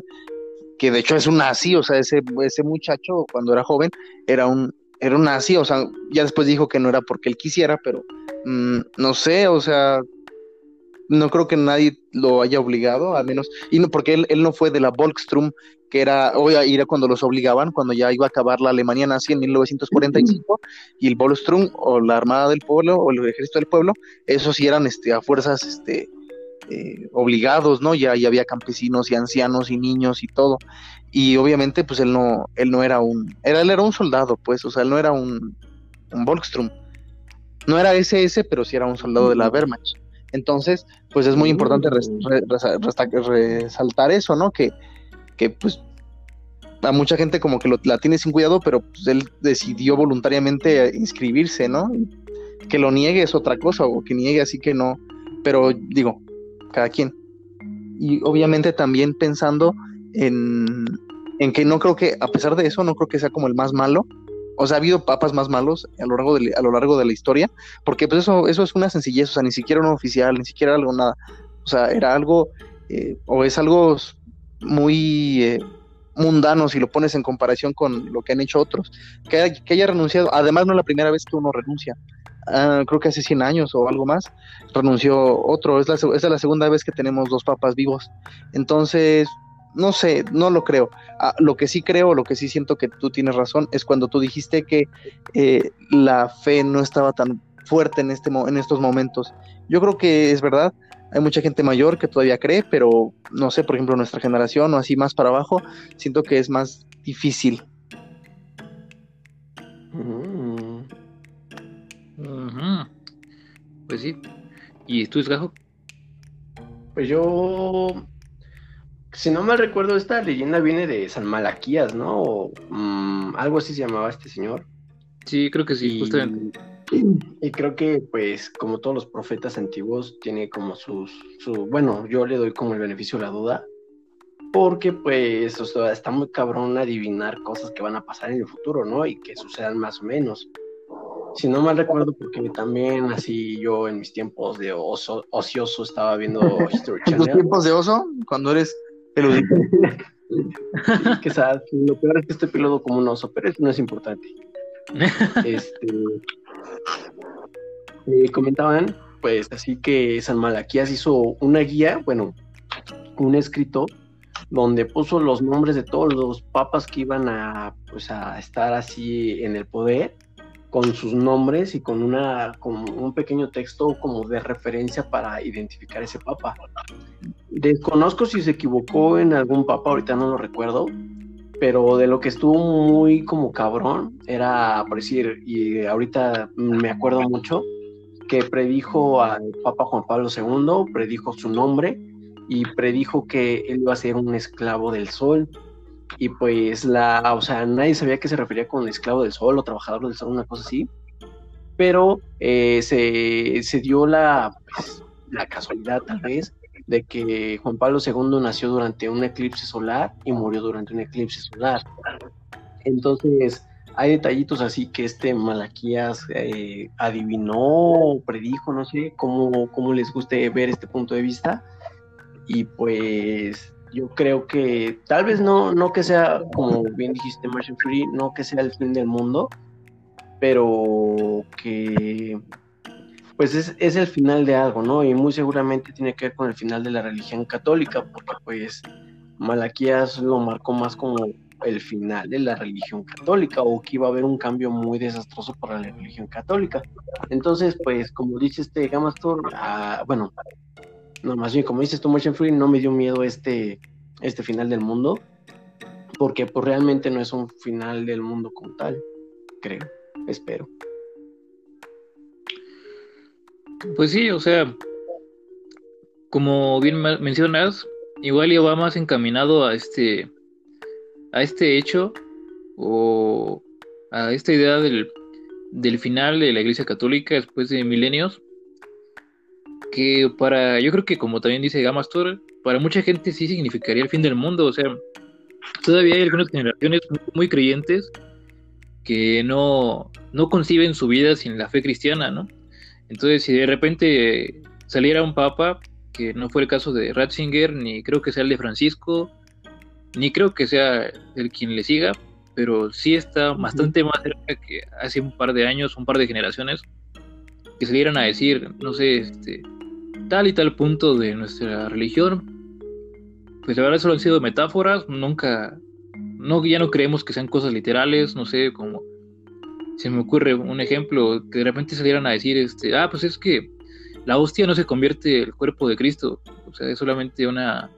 que de hecho es un nazi, o sea, ese, ese muchacho cuando era joven era un, era un nazi, o sea, ya después dijo que no era porque él quisiera, pero mm, no sé, o sea, no creo que nadie lo haya obligado, al menos, y no, porque él, él no fue de la Volkstrom que era, hoy era cuando los obligaban, cuando ya iba a acabar la Alemania nazi en 1945, y el Volkström o la Armada del Pueblo o el Ejército del Pueblo, esos sí eran este, a fuerzas este, eh, obligados, ¿no? Ya, ya, había campesinos y ancianos y niños y todo. Y obviamente, pues él no, él no era un, era, él era un soldado, pues, o sea, él no era un, un Volkström. No era SS, pero sí era un soldado de la Wehrmacht. Entonces, pues es muy importante resaltar eso, ¿no? Que que pues a mucha gente como que la tiene sin cuidado, pero pues él decidió voluntariamente inscribirse, ¿no? Que lo niegue es otra cosa, o que niegue así que no, pero digo, cada quien. Y obviamente también pensando en, en que no creo que, a pesar de eso, no creo que sea como el más malo, o sea, ha habido papas más malos a lo largo de, a lo largo de la historia, porque pues eso, eso es una sencillez, o sea, ni siquiera un oficial, ni siquiera algo, nada. O sea, era algo, eh, o es algo muy eh, mundano si lo pones en comparación con lo que han hecho otros. Que, que haya renunciado, además no es la primera vez que uno renuncia. Ah, creo que hace 100 años o algo más, renunció otro. Es la, es la segunda vez que tenemos dos papas vivos. Entonces, no sé, no lo creo. Ah, lo que sí creo, lo que sí siento que tú tienes razón, es cuando tú dijiste que eh, la fe no estaba tan fuerte en, este, en estos momentos. Yo creo que es verdad, hay mucha gente mayor que todavía cree, pero no sé, por ejemplo, nuestra generación o así más para abajo, siento que es más difícil. Mm. Pues sí. ¿Y tú, Gajo? Pues yo si no mal recuerdo, esta leyenda viene de San Malaquías, ¿no? Mm, algo así se llamaba este señor. Sí, creo que sí, y, justamente. Y creo que, pues, como todos los profetas antiguos, tiene como sus, su, bueno, yo le doy como el beneficio de la duda, porque, pues, o sea, está muy cabrón adivinar cosas que van a pasar en el futuro, ¿no? Y que sucedan más o menos. Si no mal recuerdo, porque también así yo en mis tiempos de oso, ocioso estaba viendo History Channel. ¿En tus tiempos de oso? Cuando eres que sabes, lo peor es que estoy piloto como un oso, pero eso no es importante. este, comentaban, pues así que San Malaquías hizo una guía, bueno, un escrito donde puso los nombres de todos los papas que iban a, pues, a estar así en el poder con sus nombres y con una con un pequeño texto como de referencia para identificar ese papa. Desconozco si se equivocó en algún papa, ahorita no lo recuerdo, pero de lo que estuvo muy como cabrón era, por decir, y ahorita me acuerdo mucho, que predijo al Papa Juan Pablo II, predijo su nombre y predijo que él iba a ser un esclavo del sol y pues la, o sea, nadie sabía que se refería con esclavo del sol o trabajador del sol, una cosa así, pero eh, se, dio la, pues, la casualidad tal vez de que Juan Pablo II nació durante un eclipse solar y murió durante un eclipse solar. Entonces, hay detallitos así que este Malaquías eh, adivinó, predijo, no sé cómo, cómo les guste ver este punto de vista. Y pues yo creo que tal vez no, no que sea, como bien dijiste, Martian Free, no que sea el fin del mundo, pero que pues es, es, el final de algo, ¿no? Y muy seguramente tiene que ver con el final de la religión católica, porque pues Malaquías lo marcó más como el final de la religión católica o que iba a haber un cambio muy desastroso para la religión católica. Entonces, pues como dice este Gamastor, ah, bueno, no, más bien, como dices tú, Motion no me dio miedo este, este final del mundo, porque pues realmente no es un final del mundo como tal, creo, espero. Pues sí, o sea, como bien mencionas, igual ya va más encaminado a este, a este hecho o a esta idea del, del final de la Iglesia Católica después de milenios que para, yo creo que como también dice Gamastor, para mucha gente sí significaría el fin del mundo, o sea, todavía hay algunas generaciones muy, creyentes que no, no conciben su vida sin la fe cristiana, ¿no? Entonces, si de repente saliera un papa, que no fue el caso de Ratzinger, ni creo que sea el de Francisco, ni creo que sea el quien le siga, pero sí está bastante más cerca que hace un par de años, un par de generaciones, que salieran a decir, no sé, este, tal y tal punto de nuestra religión, pues la verdad solo han sido metáforas, nunca, no, ya no creemos que sean cosas literales, no sé, como se me ocurre un ejemplo, que de repente salieran a decir, este, ah, pues es que la hostia no se convierte en el cuerpo de Cristo, o sea, es solamente una,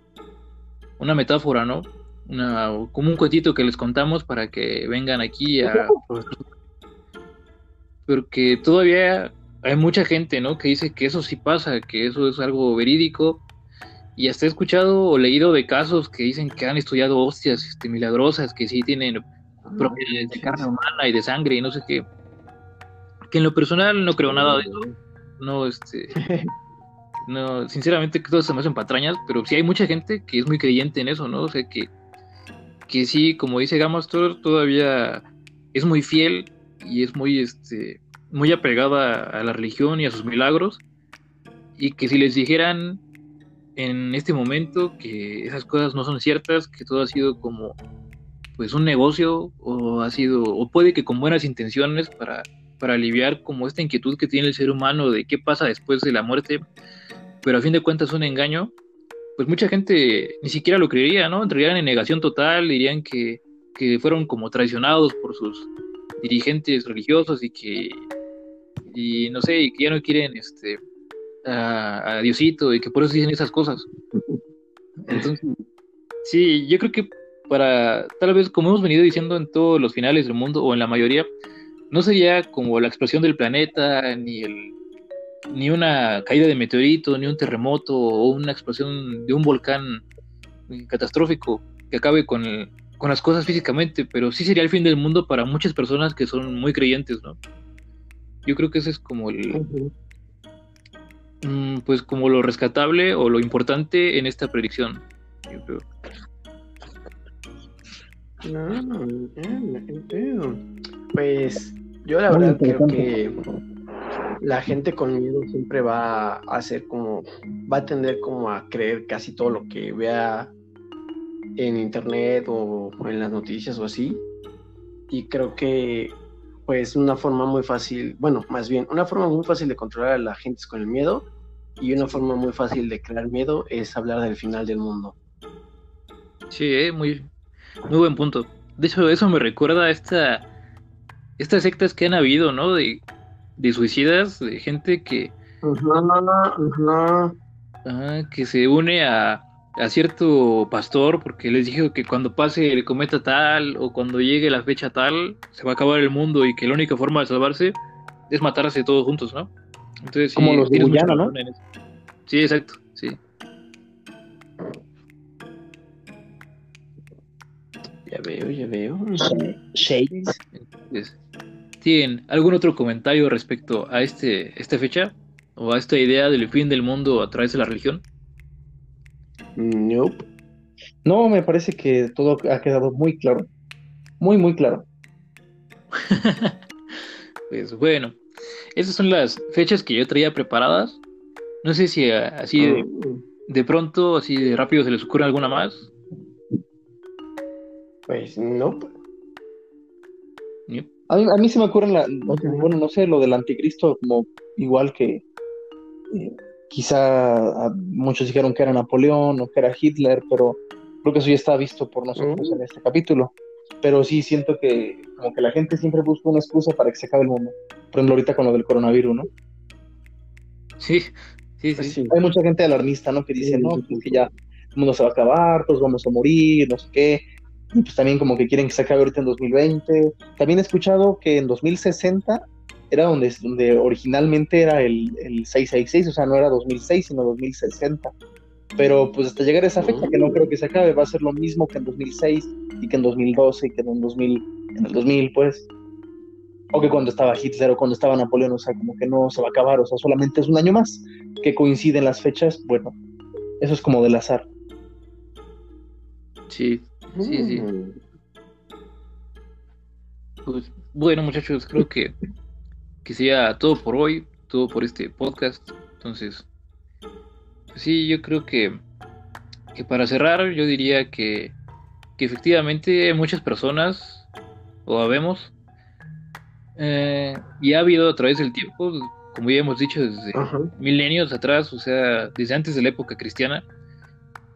una metáfora, ¿no? Una, como un cuentito que les contamos para que vengan aquí a... Porque todavía hay mucha gente, ¿no? Que dice que eso sí pasa, que eso es algo verídico. Y hasta he escuchado o leído de casos que dicen que han estudiado hostias este, milagrosas, que sí tienen propiedades de carne humana y de sangre y no sé qué. Que en lo personal no creo nada de eso. No, este. No, sinceramente que todo se me hacen patrañas, pero sí hay mucha gente que es muy creyente en eso, ¿no? O sea que, que sí, como dice Gamastor, todavía es muy fiel y es muy, este, muy apegada a la religión y a sus milagros, y que si les dijeran en este momento que esas cosas no son ciertas, que todo ha sido como pues un negocio o ha sido o puede que con buenas intenciones para para aliviar como esta inquietud que tiene el ser humano de qué pasa después de la muerte, pero a fin de cuentas es un engaño, pues mucha gente ni siquiera lo creería, ¿no? Entrarían en negación total, dirían que, que fueron como traicionados por sus dirigentes religiosos y que, y no sé, y que ya no quieren este, a, Diosito y que por eso dicen esas cosas. Sí, yo creo que para, tal vez como hemos venido diciendo en todos los finales del mundo o en la mayoría, no sería como la explosión del planeta, ni el ni una caída de meteorito, ni un terremoto o una explosión de un volcán catastrófico que acabe con, con las cosas físicamente, pero sí sería el fin del mundo para muchas personas que son muy creyentes, ¿no? Yo creo que ese es como el, Mm, pues como lo rescatable o lo importante en esta predicción. Yo creo. pues yo la verdad creo que la gente con miedo siempre va a hacer como, va a tender como a creer casi todo lo que vea en internet o en las noticias o así. Y creo que pues una forma muy fácil, bueno, más bien, una forma muy fácil de controlar a la gente con el miedo y una forma muy fácil de crear miedo es hablar del final del mundo. Sí, eh, muy, muy buen punto. De hecho, eso me recuerda a esta, estas sectas que han habido, ¿no? De, de suicidas, de gente que... que se une a, a cierto pastor porque les dijo que cuando pase el cometa tal o cuando llegue la fecha tal se va a acabar el mundo y que la única forma de salvarse es matarse todos juntos, ¿no? Entonces, Como los de Guyana, ¿no? Sí, exacto, sí. Ya veo, ya veo. Shades. ¿Tienen algún otro comentario respecto a este, esta fecha? ¿O a esta idea del fin del mundo a través de la religión? Nope. No, me parece que todo ha quedado muy claro. Muy, muy claro. pues bueno, esas son las fechas que yo traía preparadas. No sé si eh, así de, de pronto, así de rápido se les ocurre alguna más. Pues no. A, mí, a mí se me ocurre, la, bueno, no sé, lo del anticristo, como igual que eh, quizá muchos dijeron que era Napoleón o que era Hitler, pero creo que eso ya está visto por nosotros mm. en este capítulo. Pero sí siento que como que la gente siempre busca una excusa para que se acabe el mundo. Por ejemplo, ahorita con lo del coronavirus, ¿no? Sí, sí, sí. Hay mucha gente alarmista, ¿no? Que dice, no, pues que ya el mundo se va a acabar, todos vamos a morir, no sé qué. Y pues también como que quieren que se acabe ahorita en 2020. También he escuchado que en 2060 era donde, donde originalmente era el, el 666, o sea, no era 2006, sino 2060. Pero pues hasta llegar a esa fecha, que no creo que se acabe, va a ser lo mismo que en 2006 y que en 2012 y que en 2000, en el 2000, pues o que cuando estaba Hitler o cuando estaba Napoleón, o sea, como que no se va a acabar, o sea, solamente es un año más que coinciden las fechas, bueno, eso es como del azar. Sí, sí, sí. Mm. Pues bueno, muchachos, creo que, que sería todo por hoy, todo por este podcast. Entonces, pues sí, yo creo que, que para cerrar, yo diría que, que efectivamente muchas personas, o habemos, eh, y ha habido a través del tiempo, como ya hemos dicho, desde milenios atrás, o sea, desde antes de la época cristiana.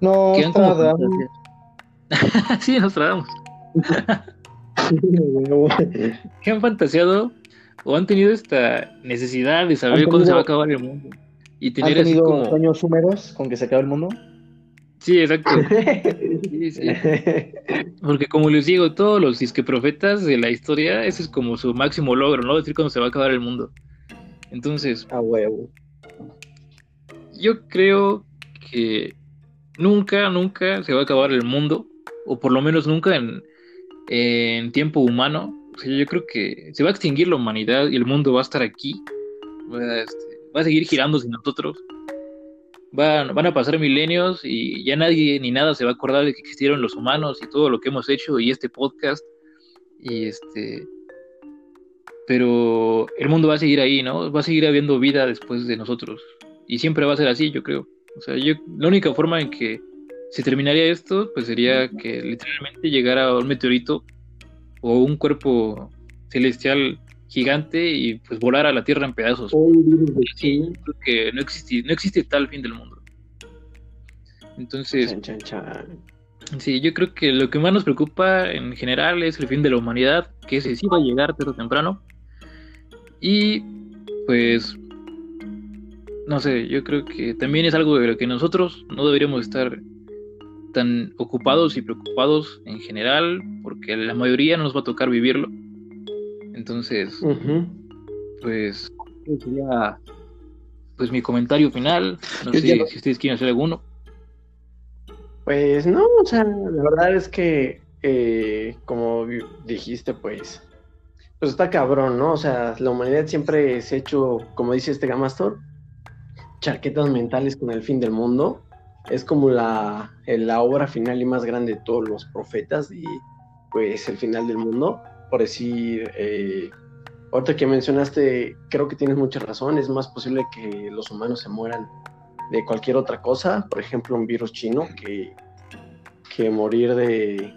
No, que han sí, nos tratamos. que han fantaseado o han tenido esta necesidad de saber cuándo se va a acabar el mundo. Y tener ¿Han tenido como... sueños húmedos con que se acabe el mundo? Sí, exacto. Porque como les digo, todos los disque profetas de la historia, ese es como su máximo logro, ¿no? Decir cuando se va a acabar el mundo. Entonces. A huevo. Yo creo que nunca, nunca se va a acabar el mundo. O por lo menos nunca en, en tiempo humano. O sea, yo creo que se va a extinguir la humanidad y el mundo va a estar aquí. Va este, va a seguir girando sin nosotros van, van a pasar milenios y ya nadie ni nada se va a acordar de que existieron los humanos y todo lo que hemos hecho y este podcast. Y este pero el mundo va a seguir ahí, ¿no? Va a seguir habiendo vida después de nosotros. Y siempre va a ser así, yo creo. O sea, yo, la única forma en que se terminaría esto, pues sería que literalmente llegara un meteorito o un cuerpo celestial gigante y pues volara a la Tierra en pedazos. Sí, porque no existe, no existe tal fin del mundo. Entonces, sí, yo creo que lo que más nos preocupa en general es el fin de la humanidad, que ese sí va a llegar tarde o temprano. Y pues, no sé, yo creo que también es algo de lo que nosotros no deberíamos estar tan ocupados y preocupados en general, porque la mayoría no nos va a tocar vivirlo. Entonces, pues, sería pues mi comentario final. No sé si ustedes quieren hacer alguno. Pues no, o sea, la verdad es que, eh, como dijiste, pues, pues está cabrón, ¿no? O sea, la humanidad siempre se ha hecho, como dice este Gamastor, charquetas mentales con el fin del mundo. Es como la, la obra final y más grande de todos los profetas y pues el final del mundo. Por decir, eh, ahorita que mencionaste, creo que tienes mucha razón, es más posible que los humanos se mueran de cualquier otra cosa, por ejemplo un virus chino, que, que morir de,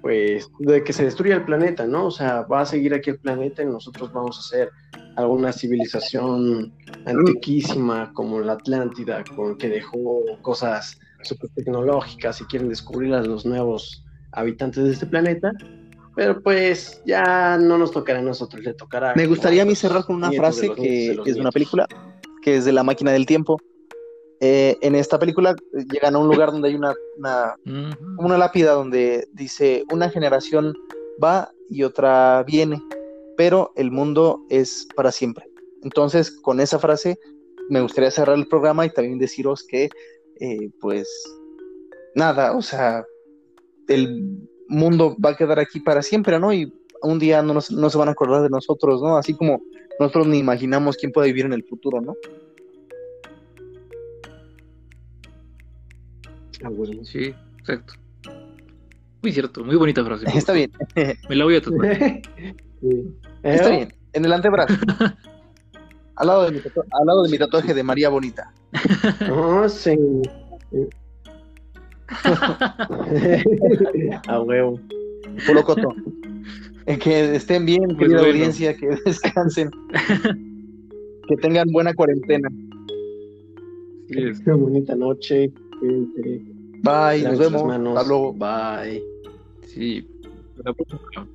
pues, de que se destruya el planeta, ¿no? O sea, va a seguir aquí el planeta y nosotros vamos a ser alguna civilización antiquísima como la Atlántida, con, que dejó cosas super tecnológicas y quieren descubrir a los nuevos habitantes de este planeta. Pero pues ya no nos tocará a nosotros, le tocará. Me gustaría a mí cerrar con una frase que es de una película, que es de La máquina del tiempo. Eh, en esta película eh, llegan a un lugar donde hay una, una, una lápida donde dice, una generación va y otra viene, pero el mundo es para siempre. Entonces, con esa frase, me gustaría cerrar el programa y también deciros que, eh, pues, nada, o sea, el mundo va a quedar aquí para siempre, ¿no? Y un día no, no se van a acordar de nosotros, ¿no? Así como nosotros ni imaginamos quién puede vivir en el futuro, ¿no? Ah, sí, exacto. Muy cierto, muy bonita frase. Está bien. Me la voy a tatuar. Está bien, en el antebrazo. al, lado de mi al lado de mi tatuaje de María Bonita. Oh, sí. A huevo. Puro coto. Que estén bien, pues querida audiencia, que descansen. que tengan buena cuarentena. Sí, bonita noche. Bye, nos vemos. Hasta luego. Bye. Sí, la próxima.